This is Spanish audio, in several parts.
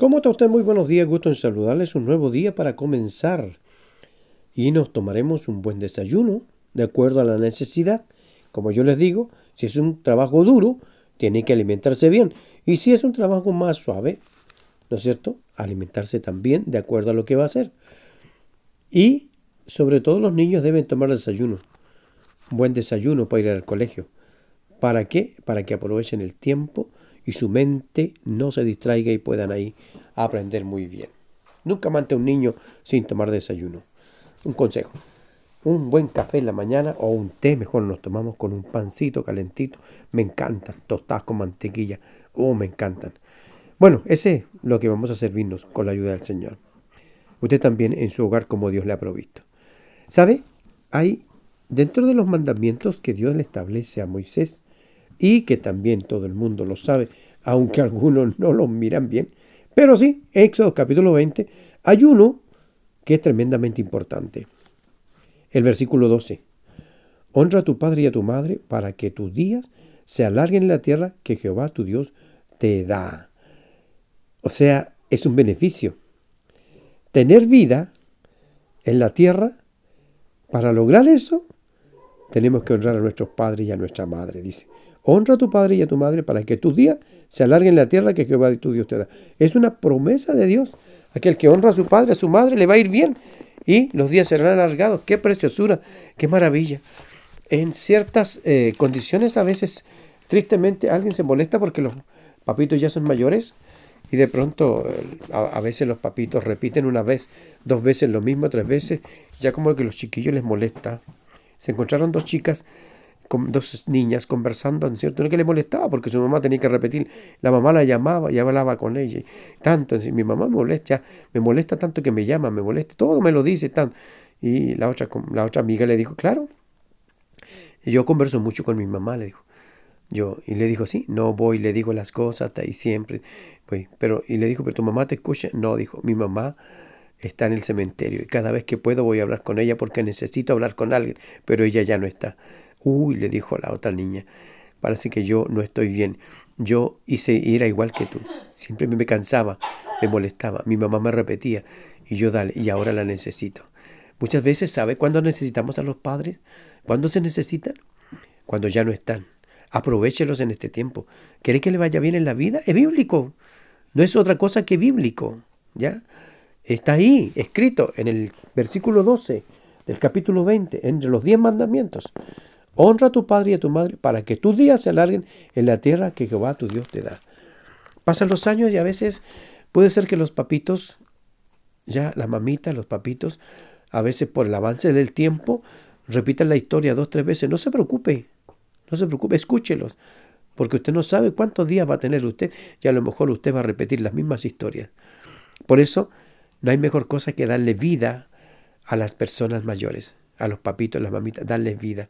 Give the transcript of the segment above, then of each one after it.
¿Cómo está usted? Muy buenos días, gusto en saludarles. Un nuevo día para comenzar. Y nos tomaremos un buen desayuno, de acuerdo a la necesidad. Como yo les digo, si es un trabajo duro, tiene que alimentarse bien. Y si es un trabajo más suave, ¿no es cierto? Alimentarse también de acuerdo a lo que va a hacer. Y sobre todo los niños deben tomar desayuno. Un buen desayuno para ir al colegio. ¿Para qué? Para que aprovechen el tiempo y su mente no se distraiga y puedan ahí aprender muy bien. Nunca mante a un niño sin tomar desayuno. Un consejo. Un buen café en la mañana o un té, mejor nos tomamos con un pancito calentito. Me encantan. Tostadas con mantequilla. Oh, me encantan. Bueno, ese es lo que vamos a servirnos con la ayuda del Señor. Usted también en su hogar como Dios le ha provisto. ¿Sabe? Hay dentro de los mandamientos que Dios le establece a Moisés y que también todo el mundo lo sabe, aunque algunos no lo miran bien. Pero sí, Éxodo capítulo 20, hay uno que es tremendamente importante. El versículo 12. Honra a tu padre y a tu madre para que tus días se alarguen en la tierra que Jehová tu Dios te da. O sea, es un beneficio. Tener vida en la tierra, para lograr eso, tenemos que honrar a nuestros padres y a nuestra madre, dice. Honra a tu padre y a tu madre para que tus días se alarguen en la tierra que Jehová tu Dios te da. Es una promesa de Dios. Aquel que honra a su padre, a su madre, le va a ir bien y los días serán alargados. Qué preciosura, qué maravilla. En ciertas eh, condiciones a veces, tristemente, alguien se molesta porque los papitos ya son mayores y de pronto a, a, veces los papitos repiten una vez, dos veces lo mismo, tres veces, ya como que los chiquillos les molesta. Se encontraron dos chicas con dos niñas conversando, ¿no es cierto? No que le molestaba porque su mamá tenía que repetir, la mamá la llamaba y hablaba con ella, tanto, mi mamá me molesta, me molesta tanto que me llama, me molesta, todo me lo dice, tanto. Y la otra, la otra amiga le dijo, claro, yo converso mucho con mi mamá, le dijo. Yo, y le dijo, sí, no voy, le digo las cosas, hasta ahí siempre, voy. Pero, y le dijo, pero tu mamá te escucha. No, dijo, mi mamá está en el cementerio y cada vez que puedo voy a hablar con ella porque necesito hablar con alguien, pero ella ya no está. Uy, le dijo la otra niña, parece que yo no estoy bien. Yo hice, era igual que tú. Siempre me cansaba, me molestaba. Mi mamá me repetía y yo dale, y ahora la necesito. Muchas veces, ¿sabe cuándo necesitamos a los padres? ¿Cuándo se necesitan? Cuando ya no están. Aprovechelos en este tiempo. ¿Quiere que le vaya bien en la vida? Es bíblico. No es otra cosa que bíblico. ¿Ya? Está ahí, escrito en el versículo 12 del capítulo 20, entre los diez mandamientos. Honra a tu padre y a tu madre para que tus días se alarguen en la tierra que Jehová tu Dios te da. Pasan los años y a veces puede ser que los papitos, ya la mamita, los papitos, a veces por el avance del tiempo, repitan la historia dos, tres veces. No se preocupe, no se preocupe, escúchelos, porque usted no sabe cuántos días va a tener usted y a lo mejor usted va a repetir las mismas historias. Por eso, no hay mejor cosa que darle vida a las personas mayores, a los papitos, las mamitas, darles vida.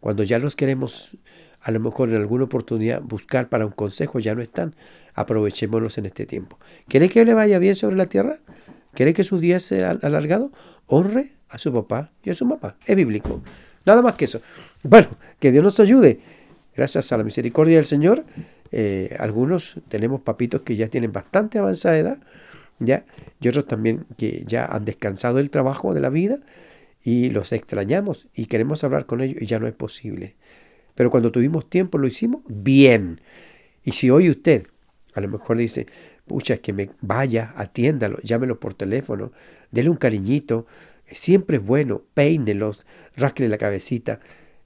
Cuando ya los queremos, a lo mejor en alguna oportunidad, buscar para un consejo, ya no están. Aprovechémoslos en este tiempo. ¿Quiere que le vaya bien sobre la tierra? ¿Quiere que su día sea alargado? Honre a su papá y a su mamá. Es bíblico. Nada más que eso. Bueno, que Dios nos ayude. Gracias a la misericordia del Señor, eh, algunos tenemos papitos que ya tienen bastante avanzada edad, ya, y otros también que ya han descansado del trabajo de la vida y los extrañamos y queremos hablar con ellos y ya no es posible. Pero cuando tuvimos tiempo lo hicimos bien. Y si hoy usted a lo mejor dice, pucha, que me vaya, atiéndalo, llámelo por teléfono, dele un cariñito, siempre es bueno, peínelos, rascle la cabecita,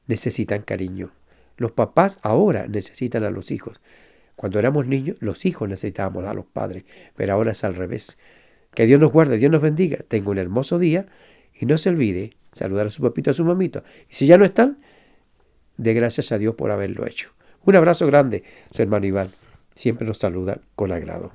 necesitan cariño. Los papás ahora necesitan a los hijos. Cuando éramos niños, los hijos necesitábamos a los padres, pero ahora es al revés. Que Dios nos guarde, Dios nos bendiga. Tenga un hermoso día y no se olvide saludar a su papito, a su mamito. Y si ya no están, de gracias a Dios por haberlo hecho. Un abrazo grande, su hermano Iván. Siempre nos saluda con agrado.